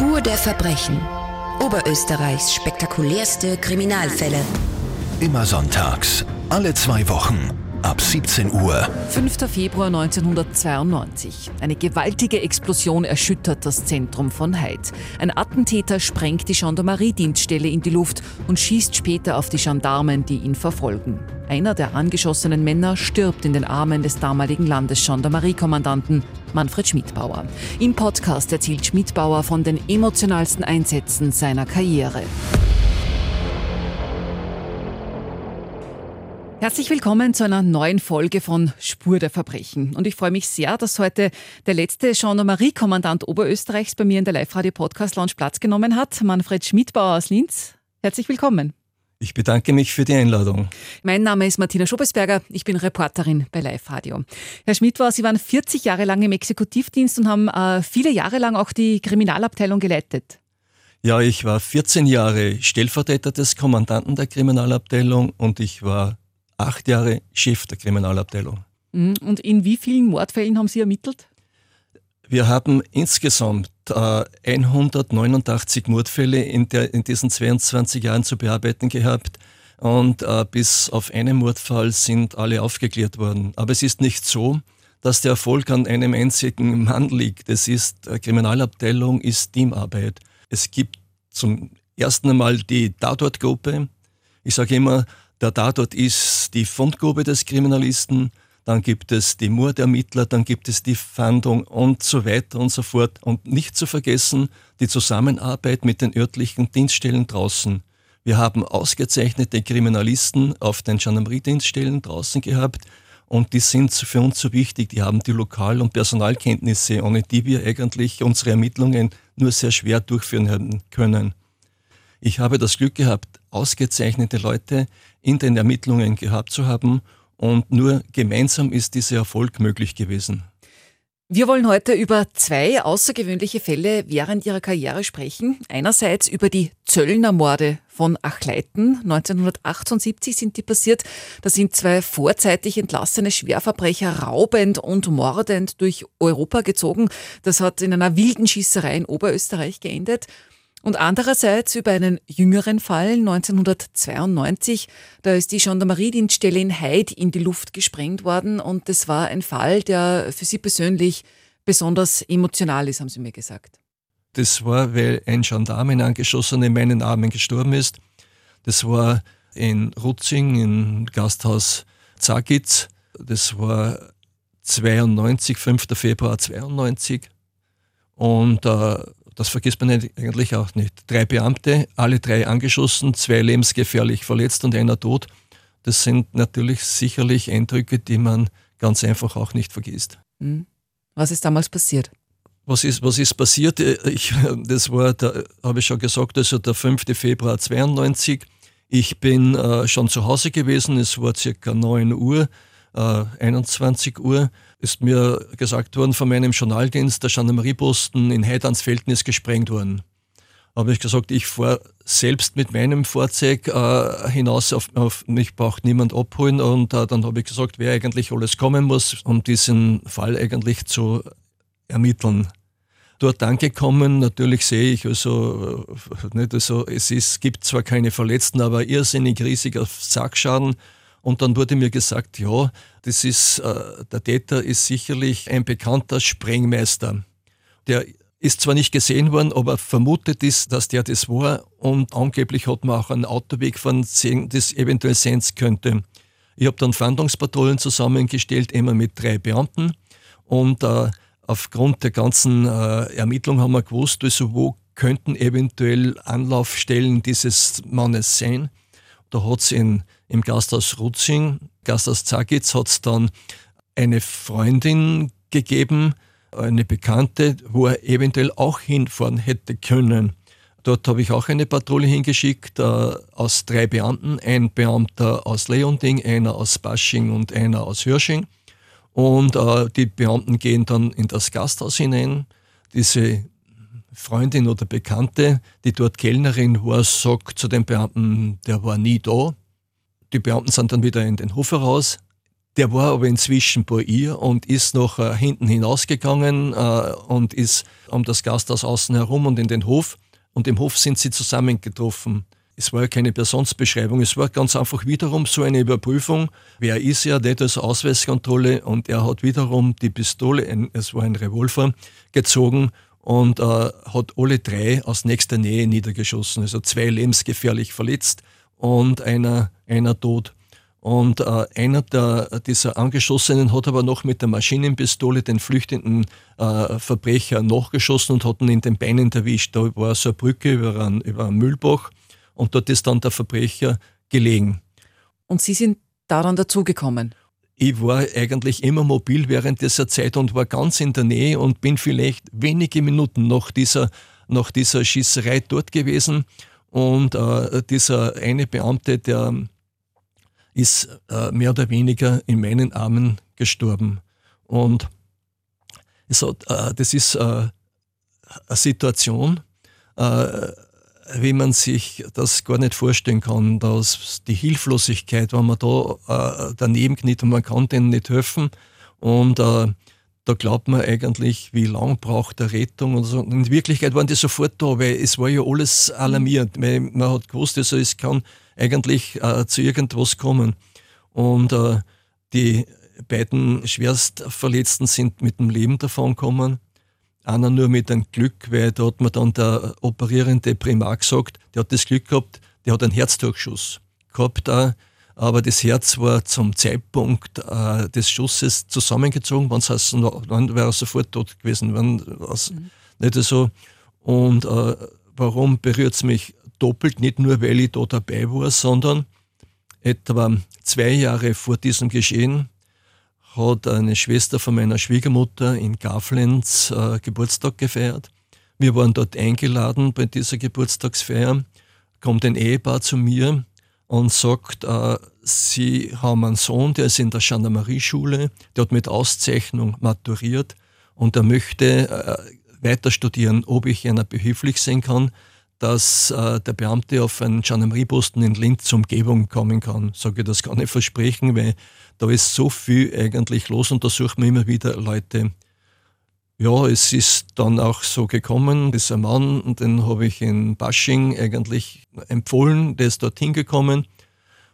Spur der Verbrechen. Oberösterreichs spektakulärste Kriminalfälle. Immer sonntags, alle zwei Wochen, ab 17 Uhr. 5. Februar 1992. Eine gewaltige Explosion erschüttert das Zentrum von Heid. Ein Attentäter sprengt die Gendarmerie-Dienststelle in die Luft und schießt später auf die Gendarmen, die ihn verfolgen. Einer der angeschossenen Männer stirbt in den Armen des damaligen Landesgendarmeriekommandanten Manfred Schmidbauer. Im Podcast erzählt Schmidbauer von den emotionalsten Einsätzen seiner Karriere. Herzlich willkommen zu einer neuen Folge von Spur der Verbrechen. Und ich freue mich sehr, dass heute der letzte Gendarmerie-Kommandant Oberösterreichs bei mir in der Live-Radio-Podcast-Lounge Platz genommen hat, Manfred Schmidbauer aus Linz. Herzlich willkommen. Ich bedanke mich für die Einladung. Mein Name ist Martina Schobesberger, ich bin Reporterin bei Live Radio. Herr Schmidbauer, Sie waren 40 Jahre lang im Exekutivdienst und haben äh, viele Jahre lang auch die Kriminalabteilung geleitet. Ja, ich war 14 Jahre Stellvertreter des Kommandanten der Kriminalabteilung und ich war acht Jahre Chef der Kriminalabteilung. Mhm. Und in wie vielen Mordfällen haben Sie ermittelt? Wir haben insgesamt äh, 189 Mordfälle in, der, in, diesen 22 Jahren zu bearbeiten gehabt und äh, bis auf einen Mordfall sind alle aufgeklärt worden. Aber es ist nicht so, dass der Erfolg an einem einzigen Mann liegt. Es ist, äh, Kriminalabteilung ist Teamarbeit. Es gibt zum ersten Mal die Tatortgruppe. Ich sage immer, der Tatort ist die Fundgrube des Kriminalisten, dann gibt es die Mordermittler, dann gibt es die Fahndung und so weiter und so fort. Und nicht zu vergessen die Zusammenarbeit mit den örtlichen Dienststellen draußen. Wir haben ausgezeichnete Kriminalisten auf den Gendarmerie-Dienststellen draußen gehabt und die sind für uns so wichtig. Die haben die Lokal- und Personalkenntnisse, ohne die wir eigentlich unsere Ermittlungen nur sehr schwer durchführen können. Ich habe das Glück gehabt, ausgezeichnete Leute in den Ermittlungen gehabt zu haben und nur gemeinsam ist dieser Erfolg möglich gewesen. Wir wollen heute über zwei außergewöhnliche Fälle während ihrer Karriere sprechen. Einerseits über die Zöllnermorde von Achleiten. 1978 sind die passiert. Da sind zwei vorzeitig entlassene Schwerverbrecher raubend und mordend durch Europa gezogen. Das hat in einer wilden Schießerei in Oberösterreich geendet. Und andererseits über einen jüngeren Fall 1992, da ist die Gendarmeriedienststelle in Heid in die Luft gesprengt worden und das war ein Fall, der für Sie persönlich besonders emotional ist, haben Sie mir gesagt. Das war, weil ein Gendarm, ein in meinen Armen gestorben ist. Das war in Rutzing, im Gasthaus Zagitz. Das war 92, 5. Februar 92. Und äh, das vergisst man eigentlich auch nicht. Drei Beamte, alle drei angeschossen, zwei lebensgefährlich verletzt und einer tot. Das sind natürlich sicherlich Eindrücke, die man ganz einfach auch nicht vergisst. Hm. Was ist damals passiert? Was ist, was ist passiert? Ich, das war, habe ich schon gesagt, also der 5. Februar 92. Ich bin äh, schon zu Hause gewesen, es war circa 9 Uhr, äh, 21 Uhr ist mir gesagt worden von meinem Journaldienst, der Gendarmerieposten in Heidansfelden ist gesprengt worden. Habe ich gesagt, ich fahre selbst mit meinem Fahrzeug äh, hinaus, auf, auf, mich braucht niemand abholen. Und äh, dann habe ich gesagt, wer eigentlich alles kommen muss, um diesen Fall eigentlich zu ermitteln. Dort angekommen, natürlich sehe ich also, äh, nicht also es ist, gibt zwar keine Verletzten, aber irrsinnig riesiger Sackschaden. Und dann wurde mir gesagt, ja, das ist, äh, der Täter ist sicherlich ein bekannter Sprengmeister. Der ist zwar nicht gesehen worden, aber vermutet ist, dass der das war und angeblich hat man auch einen Autoweg von das eventuell sein könnte. Ich habe dann Fahndungspatrouillen zusammengestellt, immer mit drei Beamten und äh, aufgrund der ganzen äh, Ermittlung haben wir gewusst, also wo könnten eventuell Anlaufstellen dieses Mannes sein. Da hat es in im Gasthaus Rutzing, Gasthaus Zagitz, hat es dann eine Freundin gegeben, eine Bekannte, wo er eventuell auch hinfahren hätte können. Dort habe ich auch eine Patrouille hingeschickt äh, aus drei Beamten, ein Beamter aus Leonding, einer aus Basching und einer aus Hörsching. Und äh, die Beamten gehen dann in das Gasthaus hinein. Diese Freundin oder Bekannte, die dort Kellnerin war, sagt zu den Beamten, der war nie da. Die Beamten sind dann wieder in den Hof heraus. Der war aber inzwischen bei ihr und ist noch äh, hinten hinausgegangen äh, und ist um das Gasthaus außen herum und in den Hof. Und im Hof sind sie zusammengetroffen. Es war ja keine Personsbeschreibung, es war ganz einfach wiederum so eine Überprüfung. Wer ist er, nicht als Ausweiskontrolle und er hat wiederum die Pistole, es war ein Revolver, gezogen und äh, hat alle drei aus nächster Nähe niedergeschossen. Also zwei lebensgefährlich verletzt und einer, einer tot. Und äh, einer der, dieser Angeschossenen hat aber noch mit der Maschinenpistole den flüchtenden äh, Verbrecher nachgeschossen und hat ihn in den Beinen erwischt. Da war so eine Brücke über einen, über einen Müllbach und dort ist dann der Verbrecher gelegen. Und Sie sind daran dazugekommen? Ich war eigentlich immer mobil während dieser Zeit und war ganz in der Nähe und bin vielleicht wenige Minuten nach dieser, nach dieser Schießerei dort gewesen. Und äh, dieser eine Beamte, der ist äh, mehr oder weniger in meinen Armen gestorben. Und so, äh, das ist äh, eine Situation, äh, wie man sich das gar nicht vorstellen kann, dass die Hilflosigkeit, wenn man da äh, daneben kniet und man kann denen nicht helfen und da glaubt man eigentlich, wie lang braucht der Rettung und so. In Wirklichkeit waren die sofort da, weil es war ja alles alarmiert. Weil man hat gewusst, also es kann eigentlich äh, zu irgendwas kommen. Und äh, die beiden Schwerstverletzten sind mit dem Leben davon gekommen. Einer nur mit einem Glück, weil da hat mir dann der operierende Primar gesagt, der hat das Glück gehabt, der hat einen Herzdurchschuss gehabt, äh, aber das Herz war zum Zeitpunkt äh, des Schusses zusammengezogen, wenn es dann wäre er sofort tot gewesen. Wenn, was, mhm. Nicht so. Und äh, warum berührt es mich doppelt? Nicht nur, weil ich da dabei war, sondern etwa zwei Jahre vor diesem Geschehen hat eine Schwester von meiner Schwiegermutter in Gaflenz äh, Geburtstag gefeiert. Wir waren dort eingeladen bei dieser Geburtstagsfeier. Kommt ein Ehepaar zu mir und sagt, äh, sie haben einen Sohn, der ist in der Gendarmerie-Schule, der hat mit Auszeichnung maturiert und er möchte äh, weiter studieren, ob ich einer behilflich sein kann, dass äh, der Beamte auf einen Gendarmerieposten in Linz zur Umgebung kommen kann. Sage ich, das kann ich versprechen, weil da ist so viel eigentlich los und da suchen wir immer wieder Leute. Ja, es ist dann auch so gekommen, dieser Mann, den habe ich in Basching eigentlich empfohlen, der ist dorthin gekommen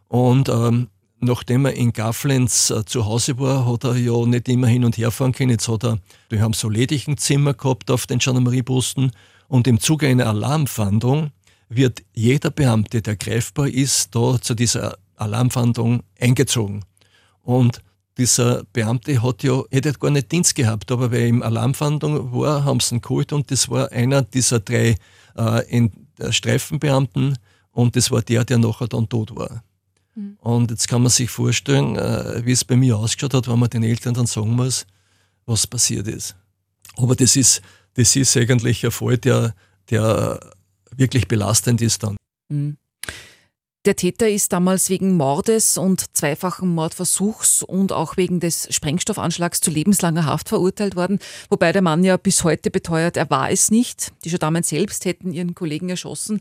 und ähm, nachdem er in Gaflenz äh, zu Hause war, hat er ja nicht immer hin und her fahren können. Jetzt hat er, wir haben so ledigen Zimmer gehabt auf den Gendarmerieposten und im Zuge einer Alarmfahndung wird jeder Beamte, der greifbar ist, da zu dieser Alarmfahndung eingezogen. Und dieser Beamte hat ja, hätte gar nicht Dienst gehabt, aber weil ihm Alarmfahndung war, haben sie ihn geholt und das war einer dieser drei äh, äh, Streifenbeamten und das war der, der nachher dann tot war. Mhm. Und jetzt kann man sich vorstellen, äh, wie es bei mir ausgeschaut hat, wenn man den Eltern dann sagen muss, was passiert ist. Aber das ist, das ist eigentlich ein Fall, der, der wirklich belastend ist dann. Mhm. Der Täter ist damals wegen Mordes und zweifachen Mordversuchs und auch wegen des Sprengstoffanschlags zu lebenslanger Haft verurteilt worden, wobei der Mann ja bis heute beteuert, er war es nicht. Die Gendarmen selbst hätten ihren Kollegen erschossen.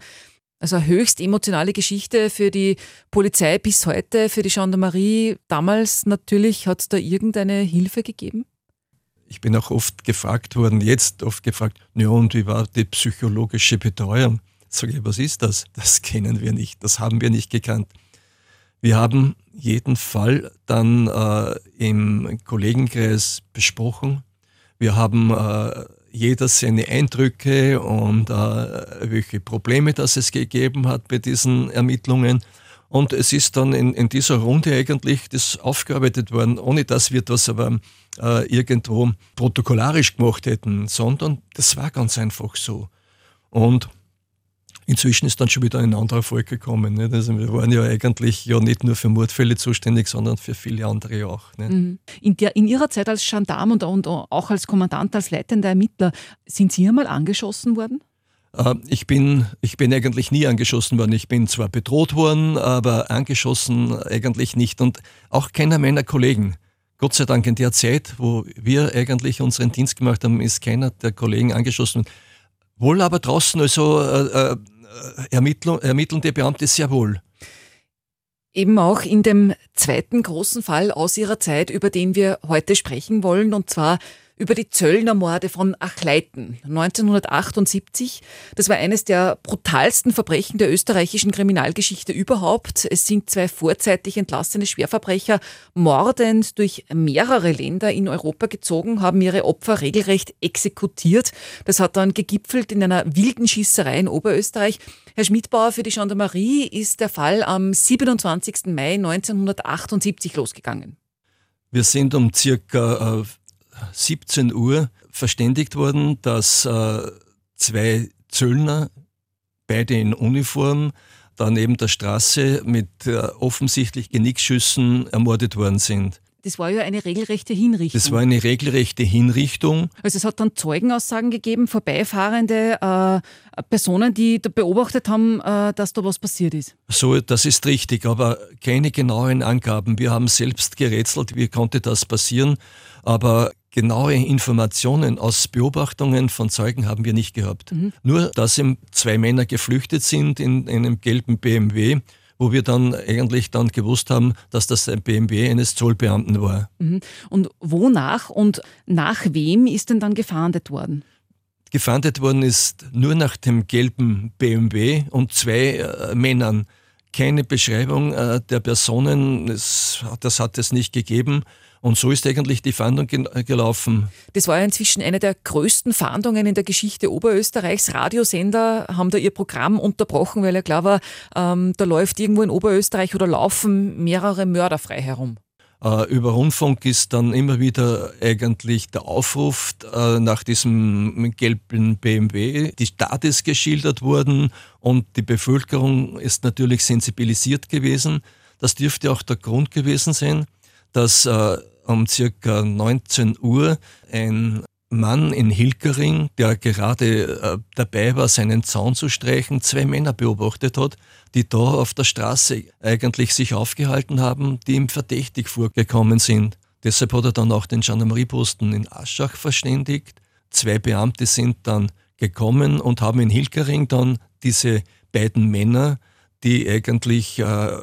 Also eine höchst emotionale Geschichte für die Polizei bis heute, für die Gendarmerie. Damals natürlich hat es da irgendeine Hilfe gegeben? ich bin auch oft gefragt worden, jetzt oft gefragt, ja und wie war die psychologische Betreuung? Sage was ist das? Das kennen wir nicht, das haben wir nicht gekannt. Wir haben jeden Fall dann äh, im Kollegenkreis besprochen. Wir haben äh, jeder seine Eindrücke und äh, welche Probleme das es gegeben hat bei diesen Ermittlungen. Und es ist dann in, in dieser Runde eigentlich das aufgearbeitet worden, ohne dass wir das aber äh, irgendwo protokollarisch gemacht hätten, sondern das war ganz einfach so. Und inzwischen ist dann schon wieder ein anderer Fall gekommen. Nicht? Also wir waren ja eigentlich ja nicht nur für Mordfälle zuständig, sondern für viele andere auch. Mhm. In, der, in Ihrer Zeit als Gendarm und, und auch als Kommandant, als leitender Ermittler, sind Sie einmal angeschossen worden? Äh, ich bin, ich bin eigentlich nie angeschossen worden. Ich bin zwar bedroht worden, aber angeschossen eigentlich nicht. Und auch keiner meiner Kollegen. Gott sei Dank in der Zeit, wo wir eigentlich unseren Dienst gemacht haben, ist keiner der Kollegen angeschossen. Wohl aber draußen, also äh, äh, ermittelnde Beamte sehr wohl. Eben auch in dem zweiten großen Fall aus ihrer Zeit, über den wir heute sprechen wollen, und zwar über die Zöllnermorde von Achleiten 1978. Das war eines der brutalsten Verbrechen der österreichischen Kriminalgeschichte überhaupt. Es sind zwei vorzeitig entlassene Schwerverbrecher mordend durch mehrere Länder in Europa gezogen, haben ihre Opfer regelrecht exekutiert. Das hat dann gegipfelt in einer wilden Schießerei in Oberösterreich. Herr Schmidbauer, für die Gendarmerie ist der Fall am 27. Mai 1978 losgegangen. Wir sind um circa 17 Uhr verständigt worden, dass äh, zwei Zöllner, beide in Uniform, dann neben der Straße mit äh, offensichtlich Genickschüssen ermordet worden sind. Das war ja eine regelrechte Hinrichtung. Das war eine regelrechte Hinrichtung. Also es hat dann Zeugenaussagen gegeben, vorbeifahrende äh, Personen, die da beobachtet haben, äh, dass da was passiert ist. So, das ist richtig, aber keine genauen Angaben. Wir haben selbst gerätselt, wie konnte das passieren, aber genaue Informationen aus Beobachtungen von Zeugen haben wir nicht gehabt. Mhm. Nur, dass eben zwei Männer geflüchtet sind in, in einem gelben BMW wo wir dann eigentlich dann gewusst haben, dass das ein BMW eines Zollbeamten war. Mhm. Und wonach und nach wem ist denn dann gefahndet worden? Gefahndet worden ist nur nach dem gelben BMW und zwei äh, Männern. Keine Beschreibung äh, der Personen, das, das hat es nicht gegeben. Und so ist eigentlich die Fahndung gelaufen. Das war ja inzwischen eine der größten Fahndungen in der Geschichte Oberösterreichs. Radiosender haben da ihr Programm unterbrochen, weil ja klar war, ähm, da läuft irgendwo in Oberösterreich oder laufen mehrere Mörder frei herum. Äh, über Rundfunk ist dann immer wieder eigentlich der Aufruf äh, nach diesem gelben BMW. Die Stadt ist geschildert worden und die Bevölkerung ist natürlich sensibilisiert gewesen. Das dürfte auch der Grund gewesen sein, dass äh, um circa 19 Uhr ein Mann in Hilkering, der gerade äh, dabei war, seinen Zaun zu streichen, zwei Männer beobachtet hat, die da auf der Straße eigentlich sich aufgehalten haben, die ihm verdächtig vorgekommen sind. Deshalb hat er dann auch den Gendarmerieposten in Aschach verständigt. Zwei Beamte sind dann gekommen und haben in Hilkering dann diese beiden Männer, die eigentlich äh,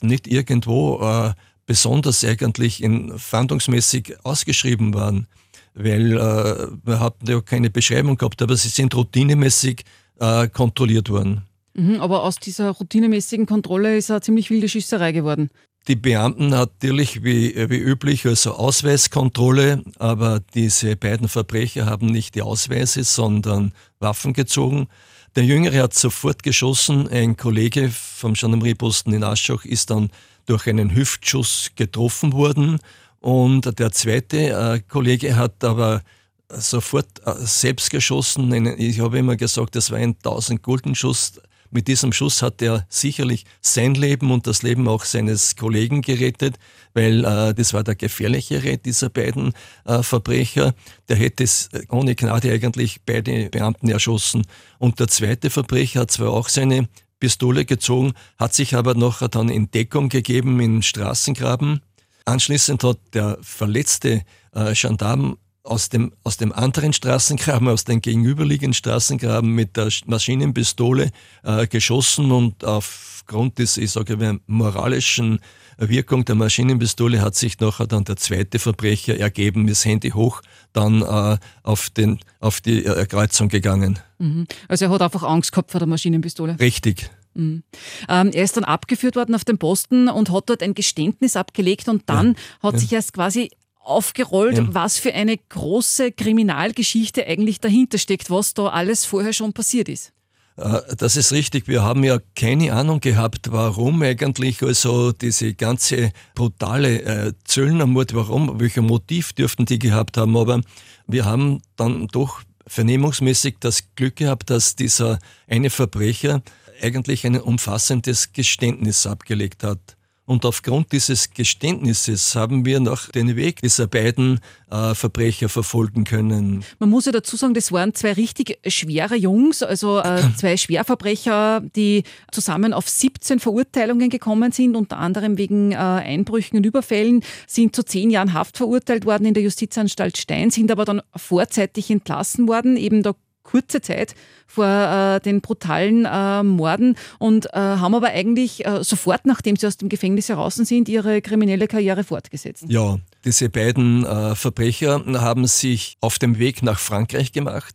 nicht irgendwo äh, besonders eigentlich in fahndungsmäßig ausgeschrieben waren, weil äh, wir hatten ja keine Beschreibung gehabt, aber sie sind routinemäßig äh, kontrolliert worden. Mhm, aber aus dieser routinemäßigen Kontrolle ist eine ziemlich wilde Schießerei geworden. Die Beamten natürlich wie, wie üblich also Ausweiskontrolle, aber diese beiden Verbrecher haben nicht die Ausweise, sondern Waffen gezogen. Der Jüngere hat sofort geschossen. Ein Kollege vom Gendarmerieposten in Aschach ist dann durch einen Hüftschuss getroffen worden. Und der zweite äh, Kollege hat aber sofort äh, selbst geschossen. Ich habe immer gesagt, das war ein 1000 Gulden Schuss. Mit diesem Schuss hat er sicherlich sein Leben und das Leben auch seines Kollegen gerettet, weil äh, das war der gefährlichere dieser beiden äh, Verbrecher. Der hätte es ohne Gnade eigentlich beide Beamten erschossen. Und der zweite Verbrecher hat zwar auch seine Pistole gezogen, hat sich aber noch dann in Deckung gegeben im Straßengraben. Anschließend hat der verletzte äh, Gendarm aus dem, aus dem anderen Straßengraben, aus dem gegenüberliegenden Straßengraben mit der Maschinenpistole äh, geschossen und aufgrund des, ich sage mal, moralischen Wirkung der Maschinenpistole hat sich nachher dann der zweite Verbrecher ergeben, das Handy hoch, dann äh, auf, den, auf die äh, Kreuzung gegangen. Mhm. Also er hat einfach Angst gehabt vor der Maschinenpistole? Richtig. Mhm. Ähm, er ist dann abgeführt worden auf den Posten und hat dort ein Geständnis abgelegt und dann ja. hat ja. sich erst quasi aufgerollt, ja. was für eine große Kriminalgeschichte eigentlich dahinter steckt, was da alles vorher schon passiert ist. Äh, das ist richtig. Wir haben ja keine Ahnung gehabt, warum eigentlich also diese ganze brutale äh, Zöllnermord, warum, welcher Motiv dürften die gehabt haben. Aber wir haben dann doch vernehmungsmäßig das Glück gehabt, dass dieser eine Verbrecher eigentlich ein umfassendes Geständnis abgelegt hat. Und aufgrund dieses Geständnisses haben wir noch den Weg dieser beiden äh, Verbrecher verfolgen können. Man muss ja dazu sagen, das waren zwei richtig schwere Jungs, also äh, zwei Schwerverbrecher, die zusammen auf 17 Verurteilungen gekommen sind, unter anderem wegen äh, Einbrüchen und Überfällen, sind zu zehn Jahren Haft verurteilt worden in der Justizanstalt Stein, sind aber dann vorzeitig entlassen worden. Eben da kurze Zeit vor äh, den brutalen äh, Morden und äh, haben aber eigentlich äh, sofort, nachdem sie aus dem Gefängnis heraus sind, ihre kriminelle Karriere fortgesetzt. Ja, diese beiden äh, Verbrecher haben sich auf dem Weg nach Frankreich gemacht.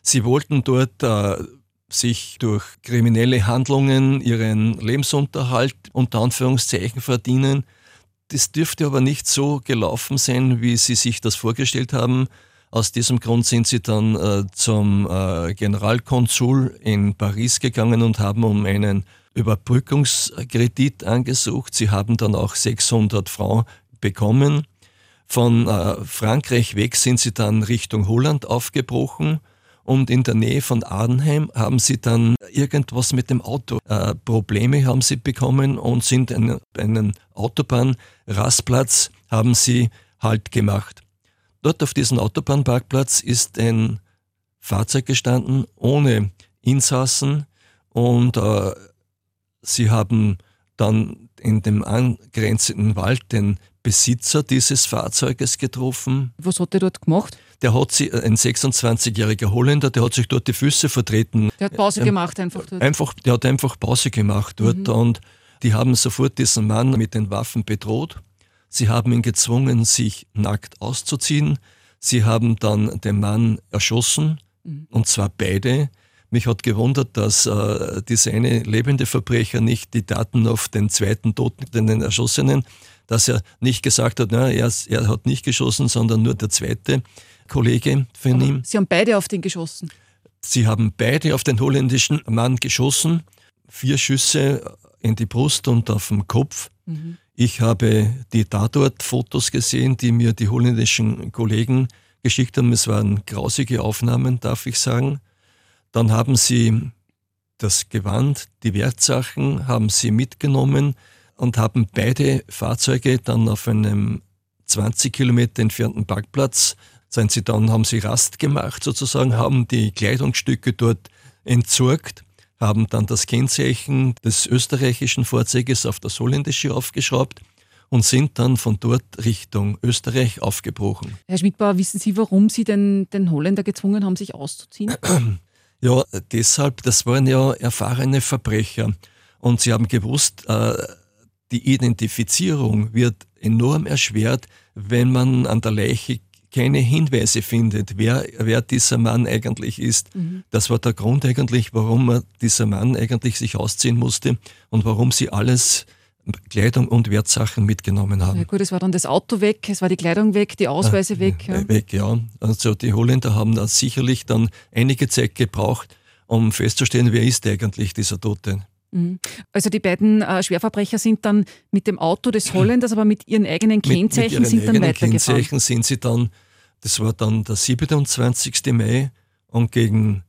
Sie wollten dort äh, sich durch kriminelle Handlungen ihren Lebensunterhalt unter Anführungszeichen verdienen. Das dürfte aber nicht so gelaufen sein, wie sie sich das vorgestellt haben. Aus diesem Grund sind sie dann äh, zum äh, Generalkonsul in Paris gegangen und haben um einen Überbrückungskredit angesucht. Sie haben dann auch 600 Francs bekommen. Von äh, Frankreich weg sind sie dann Richtung Holland aufgebrochen und in der Nähe von Adenheim haben sie dann irgendwas mit dem Auto. Äh, Probleme haben sie bekommen und sind einen, einen Autobahnrastplatz haben sie halt gemacht. Dort auf diesem Autobahnparkplatz ist ein Fahrzeug gestanden ohne Insassen und äh, sie haben dann in dem angrenzenden Wald den Besitzer dieses Fahrzeuges getroffen. Was hat er dort gemacht? Der hat sie, ein 26-jähriger Holländer, der hat sich dort die Füße vertreten. Der hat Pause ähm, gemacht einfach dort. Einfach, der hat einfach Pause gemacht dort mhm. und die haben sofort diesen Mann mit den Waffen bedroht. Sie haben ihn gezwungen, sich nackt auszuziehen. Sie haben dann den Mann erschossen, mhm. und zwar beide. Mich hat gewundert, dass äh, dieser eine lebende Verbrecher nicht die Daten auf den zweiten Toten, den Erschossenen, dass er nicht gesagt hat, na, er, er hat nicht geschossen, sondern nur der zweite Kollege von Aber ihm. Sie haben beide auf den geschossen? Sie haben beide auf den holländischen Mann geschossen. Vier Schüsse in die Brust und auf den Kopf. Mhm. Ich habe die Tatort-Fotos gesehen, die mir die holländischen Kollegen geschickt haben. Es waren grausige Aufnahmen, darf ich sagen. Dann haben sie das Gewand, die Wertsachen haben sie mitgenommen und haben beide Fahrzeuge dann auf einem 20 Kilometer entfernten Parkplatz, sind sie dann, haben sie Rast gemacht sozusagen, haben die Kleidungsstücke dort entsorgt, haben dann das Kennzeichen des österreichischen Fahrzeuges auf das holländische aufgeschraubt und sind dann von dort Richtung Österreich aufgebrochen. Herr Schmidbauer, wissen Sie, warum Sie den, den Holländer gezwungen haben, sich auszuziehen? Ja, deshalb, das waren ja erfahrene Verbrecher. Und sie haben gewusst, äh, die Identifizierung wird enorm erschwert, wenn man an der Leiche keine Hinweise findet, wer, wer dieser Mann eigentlich ist. Mhm. Das war der Grund eigentlich, warum dieser Mann eigentlich sich ausziehen musste und warum sie alles Kleidung und Wertsachen mitgenommen haben. Ja gut, es war dann das Auto weg, es war die Kleidung weg, die Ausweise ah, weg. Ja. Weg, ja. Also die Holländer haben da sicherlich dann einige Zeit gebraucht, um festzustellen, wer ist eigentlich dieser Tote. Mhm. Also die beiden äh, Schwerverbrecher sind dann mit dem Auto des Holländers, aber mit ihren eigenen Kennzeichen mit, mit ihren sind dann weitergefahren. Kennzeichen sind sie dann, das war dann der 27. Mai und gegen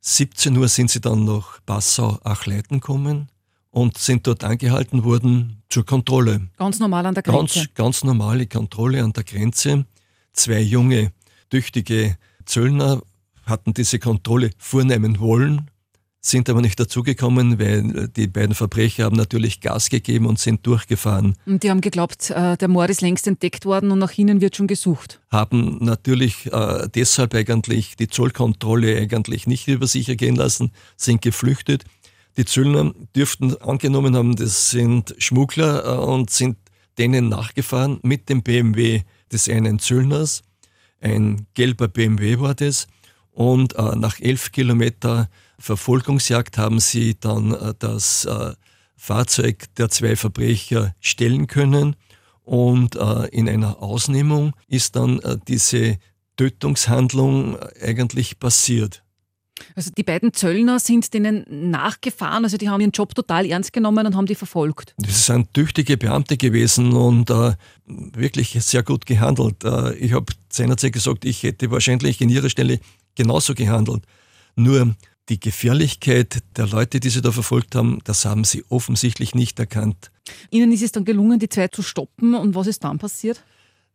17 Uhr sind sie dann nach Passau-Achleiten gekommen und sind dort angehalten worden zur Kontrolle. Ganz normal an der Grenze? Ganz, ganz normale Kontrolle an der Grenze. Zwei junge, tüchtige Zöllner hatten diese Kontrolle vornehmen wollen, sind aber nicht dazugekommen, weil die beiden Verbrecher haben natürlich Gas gegeben und sind durchgefahren. Und die haben geglaubt, äh, der Mord ist längst entdeckt worden und nach ihnen wird schon gesucht. Haben natürlich äh, deshalb eigentlich die Zollkontrolle eigentlich nicht über sich ergehen lassen, sind geflüchtet. Die Zöllner dürften angenommen haben, das sind Schmuggler äh, und sind denen nachgefahren mit dem BMW des einen Zöllners. Ein gelber BMW war das. Und äh, nach elf Kilometer Verfolgungsjagd haben sie dann äh, das äh, Fahrzeug der zwei Verbrecher stellen können. Und äh, in einer Ausnehmung ist dann diese Tötungshandlung eigentlich passiert. Also die beiden Zöllner sind denen nachgefahren, also die haben ihren Job total ernst genommen und haben die verfolgt. Das sind tüchtige Beamte gewesen und äh, wirklich sehr gut gehandelt. Äh, ich habe seinerzeit gesagt, ich hätte wahrscheinlich in ihrer Stelle genauso gehandelt. Nur die Gefährlichkeit der Leute, die sie da verfolgt haben, das haben sie offensichtlich nicht erkannt. Ihnen ist es dann gelungen, die zwei zu stoppen und was ist dann passiert?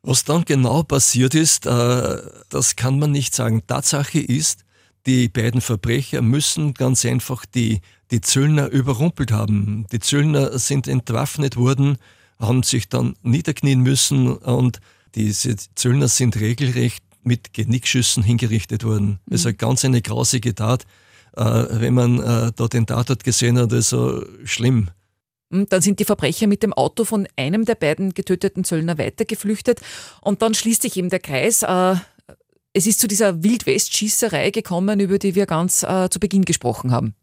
Was dann genau passiert ist, äh, das kann man nicht sagen. Tatsache ist, die beiden Verbrecher müssen ganz einfach die, die Zöllner überrumpelt haben. Die Zöllner sind entwaffnet worden, haben sich dann niederknien müssen und diese Zöllner sind regelrecht mit Genickschüssen hingerichtet wurden. Mhm. Also ganz eine grausige Tat. Äh, wenn man äh, da den Tatort gesehen hat, also schlimm. Hm, dann sind die Verbrecher mit dem Auto von einem der beiden getöteten Zöllner weitergeflüchtet und dann schließt sich eben der Kreis. Äh, es ist zu dieser Wildwest-Schießerei gekommen, über die wir ganz zu Beginn gesprochen haben.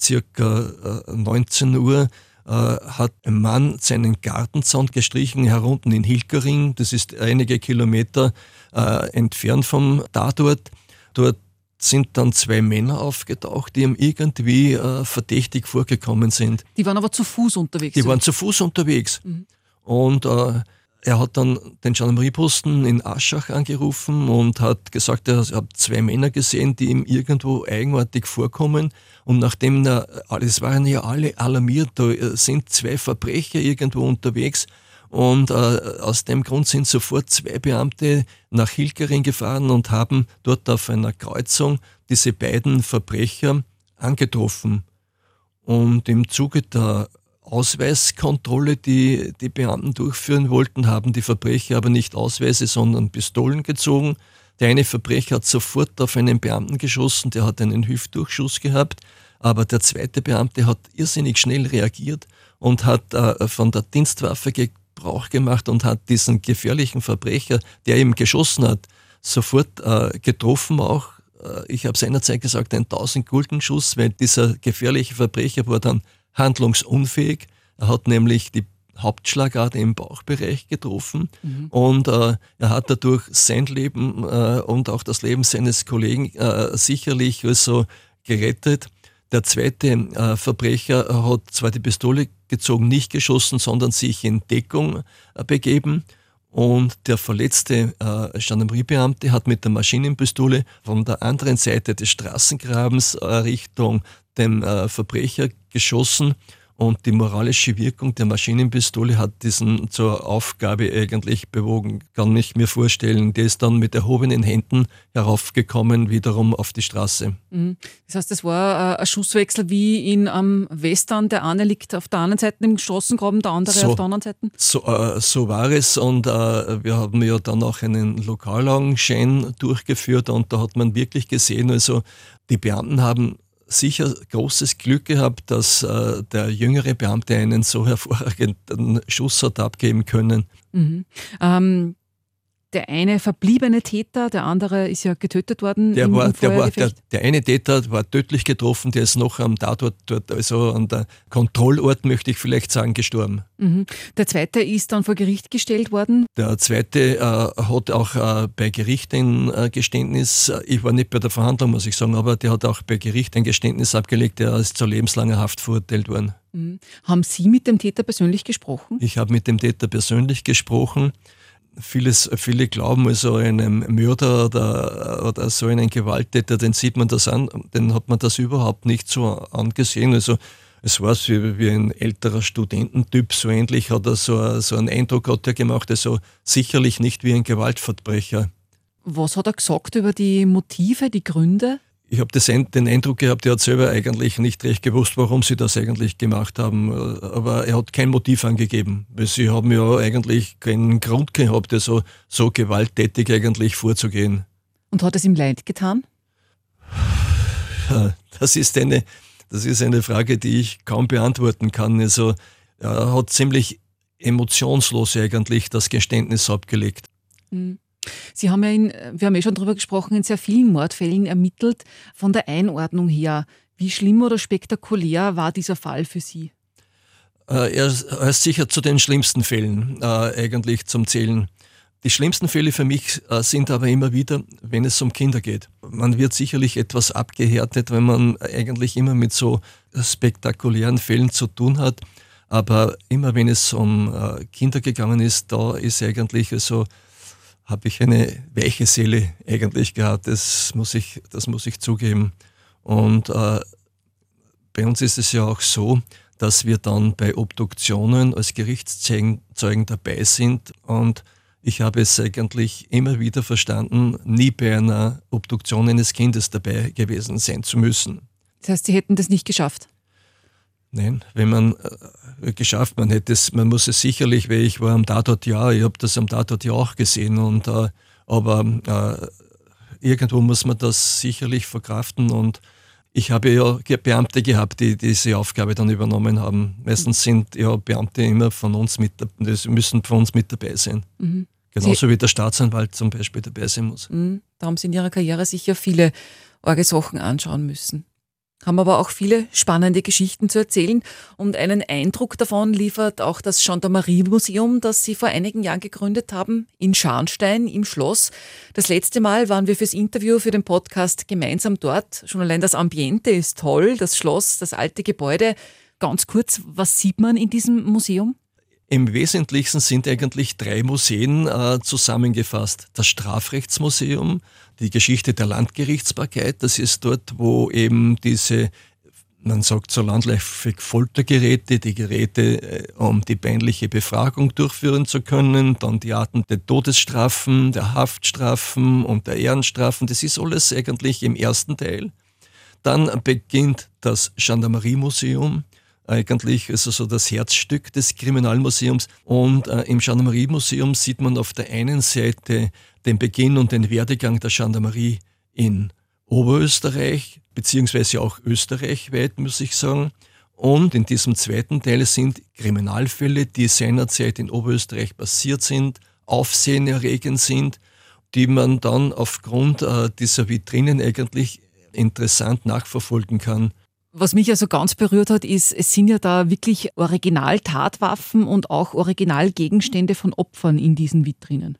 Circa 19 Uhr hat ein Mann seinen Gartenzaun gestrichen herunten in Hilkering. Das ist einige Kilometer entfernt vom Tatort. Dort sind dann zwei Männer aufgetaucht, die ihm irgendwie äh, verdächtig vorgekommen sind. Die waren aber zu Fuß unterwegs. Die so. waren zu Fuß unterwegs. Mhm. Und äh, er hat dann den Gendarmerieposten in Aschach angerufen und hat gesagt, er hat zwei Männer gesehen, die ihm irgendwo eigenartig vorkommen. Und nachdem, er, es waren ja alle alarmiert, da sind zwei Verbrecher irgendwo unterwegs, und äh, aus dem Grund sind sofort zwei Beamte nach Hilkering gefahren und haben dort auf einer Kreuzung diese beiden Verbrecher angetroffen. Und im Zuge der Ausweiskontrolle, die die Beamten durchführen wollten, haben die Verbrecher aber nicht Ausweise, sondern Pistolen gezogen. Der eine Verbrecher hat sofort auf einen Beamten geschossen, der hat einen Hüftdurchschuss gehabt, aber der zweite Beamte hat irrsinnig schnell reagiert und hat äh, von der Dienstwaffe Gebrauch gemacht und hat diesen gefährlichen Verbrecher, der ihm geschossen hat, sofort äh, getroffen auch. Äh, ich habe seinerzeit gesagt, ein 1000 Gulden Schuss, weil dieser gefährliche Verbrecher war dann handlungsunfähig. Er hat nämlich die Hauptschlagader im Bauchbereich getroffen mhm. und äh, er hat dadurch sein Leben äh, und auch das Leben seines Kollegen äh, sicherlich also gerettet. Der zweite äh, Verbrecher hat zwar die Pistole gezogen, nicht geschossen, sondern sich in Deckung äh, begeben. Und der verletzte äh, Gendarmeriebeamte hat mit der Maschinenpistole von der anderen Seite des Straßengrabens äh, Richtung dem äh, Verbrecher geschossen und die moralische Wirkung der Maschinenpistole hat diesen zur Aufgabe eigentlich bewogen. Kann ich mir vorstellen. Der ist dann mit erhobenen Händen heraufgekommen, wiederum auf die Straße. Mhm. Das heißt, es war äh, ein Schusswechsel wie in am Western. Der eine liegt auf der einen Seite im Straßengraben, der andere so, auf der anderen Seite. So, äh, so war es. Und äh, wir haben ja dann auch einen Lokalaugenschein durchgeführt und da hat man wirklich gesehen, also die Beamten haben sicher großes Glück gehabt, dass äh, der jüngere Beamte einen so hervorragenden Schuss hat abgeben können. Mhm. Ähm, der eine verbliebene Täter, der andere ist ja getötet worden. Der, im, war, im der, war, der, der, eine Täter war tödlich getroffen, der ist noch am Tatort, dort, also an der Kontrollort, möchte ich vielleicht sagen, gestorben. Mhm. Der zweite ist dann vor Gericht gestellt worden. Der zweite äh, hat auch äh, bei Gericht ein äh, Geständnis, äh, ich war nicht bei der Verhandlung, muss ich sagen, aber der hat auch bei Gericht ein Geständnis abgelegt, der ist zu lebenslanger Haft verurteilt worden. Mhm. Haben Sie mit dem Täter persönlich gesprochen? Ich habe mit dem Täter persönlich gesprochen vieles, viele glauben, also einem Mörder oder, oder so einen Gewalttäter, den sieht man das an, den hat man das überhaupt nicht so angesehen. Also es war wie, wie ein älterer Studententyp, so ähnlich hat er so, so einen Eindruck hat er gemacht, also sicherlich nicht wie ein Gewaltverbrecher. Was hat er gesagt über die Motive, die Gründe? Ich habe den Eindruck gehabt, er hat selber eigentlich nicht recht gewusst, warum sie das eigentlich gemacht haben. Aber er hat kein Motiv angegeben. Weil sie haben ja eigentlich keinen Grund gehabt, so, so gewalttätig eigentlich vorzugehen. Und hat es ihm leid getan? Das ist eine, das ist eine Frage, die ich kaum beantworten kann. Also, er hat ziemlich emotionslos eigentlich das Geständnis abgelegt. Mhm. Sie haben ja, in, wir haben ja schon darüber gesprochen, in sehr vielen Mordfällen ermittelt. Von der Einordnung her, wie schlimm oder spektakulär war dieser Fall für Sie? Äh, er ist sicher zu den schlimmsten Fällen äh, eigentlich zum Zählen. Die schlimmsten Fälle für mich äh, sind aber immer wieder, wenn es um Kinder geht. Man wird sicherlich etwas abgehärtet, wenn man eigentlich immer mit so spektakulären Fällen zu tun hat. Aber immer wenn es um äh, Kinder gegangen ist, da ist eigentlich so habe ich eine weiche Seele eigentlich gehabt. Das muss ich, das muss ich zugeben. Und äh, bei uns ist es ja auch so, dass wir dann bei Obduktionen als Gerichtszeugen dabei sind. Und ich habe es eigentlich immer wieder verstanden, nie bei einer Obduktion eines Kindes dabei gewesen sein zu müssen. Das heißt, Sie hätten das nicht geschafft? Nein, wenn man äh, geschafft, man hätte es, man muss es sicherlich, weil ich war am Tatort ja, ich habe das am Tatort ja auch gesehen und äh, Aber äh, irgendwo muss man das sicherlich verkraften und ich habe ja Beamte gehabt, die diese Aufgabe dann übernommen haben. Meistens sind ja Beamte immer von uns mit, müssen von uns mit dabei sein. Mhm. Genauso Sie wie der Staatsanwalt zum Beispiel dabei sein muss. Mhm. Da haben Sie in Ihrer Karriere sicher viele Orgesachen anschauen müssen haben aber auch viele spannende Geschichten zu erzählen und einen Eindruck davon liefert auch das Gendarmerie-Museum, das Sie vor einigen Jahren gegründet haben, in Scharnstein im Schloss. Das letzte Mal waren wir fürs Interview für den Podcast gemeinsam dort. Schon allein das Ambiente ist toll, das Schloss, das alte Gebäude. Ganz kurz, was sieht man in diesem Museum? Im Wesentlichen sind eigentlich drei Museen äh, zusammengefasst. Das Strafrechtsmuseum, die Geschichte der Landgerichtsbarkeit, das ist dort, wo eben diese, man sagt so landläufig Foltergeräte, die Geräte, äh, um die peinliche Befragung durchführen zu können, dann die Arten der Todesstrafen, der Haftstrafen und der Ehrenstrafen, das ist alles eigentlich im ersten Teil. Dann beginnt das Gendarmeriemuseum, eigentlich also so das Herzstück des Kriminalmuseums. Und äh, im Gendarmerie-Museum sieht man auf der einen Seite den Beginn und den Werdegang der Gendarmerie in Oberösterreich, beziehungsweise auch österreichweit, muss ich sagen. Und in diesem zweiten Teil sind Kriminalfälle, die seinerzeit in Oberösterreich passiert sind, aufsehenerregend sind, die man dann aufgrund äh, dieser Vitrinen eigentlich interessant nachverfolgen kann. Was mich also ganz berührt hat, ist, es sind ja da wirklich Original-Tatwaffen und auch Originalgegenstände von Opfern in diesen Vitrinen.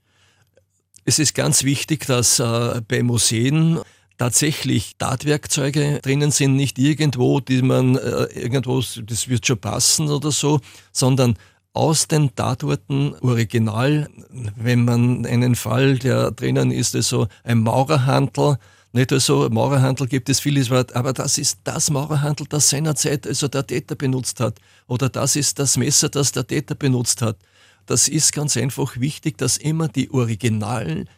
Es ist ganz wichtig, dass äh, bei Museen tatsächlich Tatwerkzeuge drinnen sind, nicht irgendwo, die man äh, irgendwo, das wird schon passen oder so, sondern aus den Tatorten original, wenn man einen Fall, der drinnen ist, also ein Maurerhandel, nicht also Maurerhandel gibt es vieles, aber das ist das Maurerhandel, das seinerzeit also der Täter benutzt hat. Oder das ist das Messer, das der Täter benutzt hat. Das ist ganz einfach wichtig, dass immer die originalen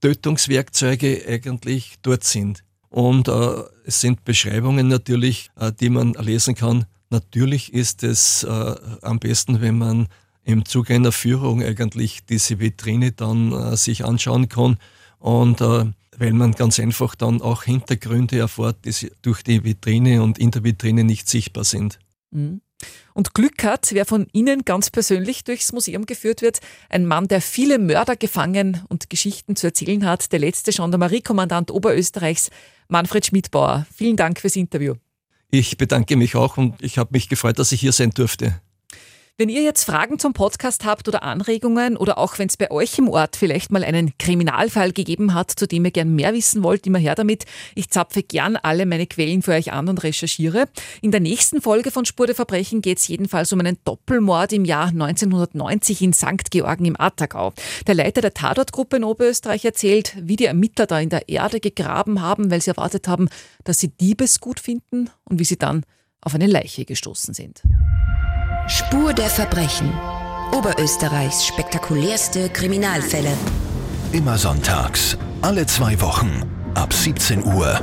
Tötungswerkzeuge eigentlich dort sind. Und äh, es sind Beschreibungen natürlich, äh, die man lesen kann. Natürlich ist es äh, am besten, wenn man im Zuge einer Führung eigentlich diese Vitrine dann äh, sich anschauen kann. Und äh, weil man ganz einfach dann auch Hintergründe erfährt, die durch die Vitrine und in der Vitrine nicht sichtbar sind. Mhm. Und Glück hat, wer von Ihnen ganz persönlich durchs Museum geführt wird, ein Mann, der viele Mörder gefangen und Geschichten zu erzählen hat, der letzte Gendarmeriekommandant Oberösterreichs, Manfred Schmidbauer. Vielen Dank fürs Interview. Ich bedanke mich auch und ich habe mich gefreut, dass ich hier sein durfte. Wenn ihr jetzt Fragen zum Podcast habt oder Anregungen oder auch wenn es bei euch im Ort vielleicht mal einen Kriminalfall gegeben hat, zu dem ihr gern mehr wissen wollt, immer her damit. Ich zapfe gern alle meine Quellen für euch an und recherchiere. In der nächsten Folge von Spur der Verbrechen geht es jedenfalls um einen Doppelmord im Jahr 1990 in St. Georgen im Attergau. Der Leiter der Tatortgruppe in Oberösterreich erzählt, wie die Ermittler da in der Erde gegraben haben, weil sie erwartet haben, dass sie Diebesgut finden und wie sie dann auf eine Leiche gestoßen sind. Spur der Verbrechen. Oberösterreichs spektakulärste Kriminalfälle. Immer sonntags, alle zwei Wochen, ab 17 Uhr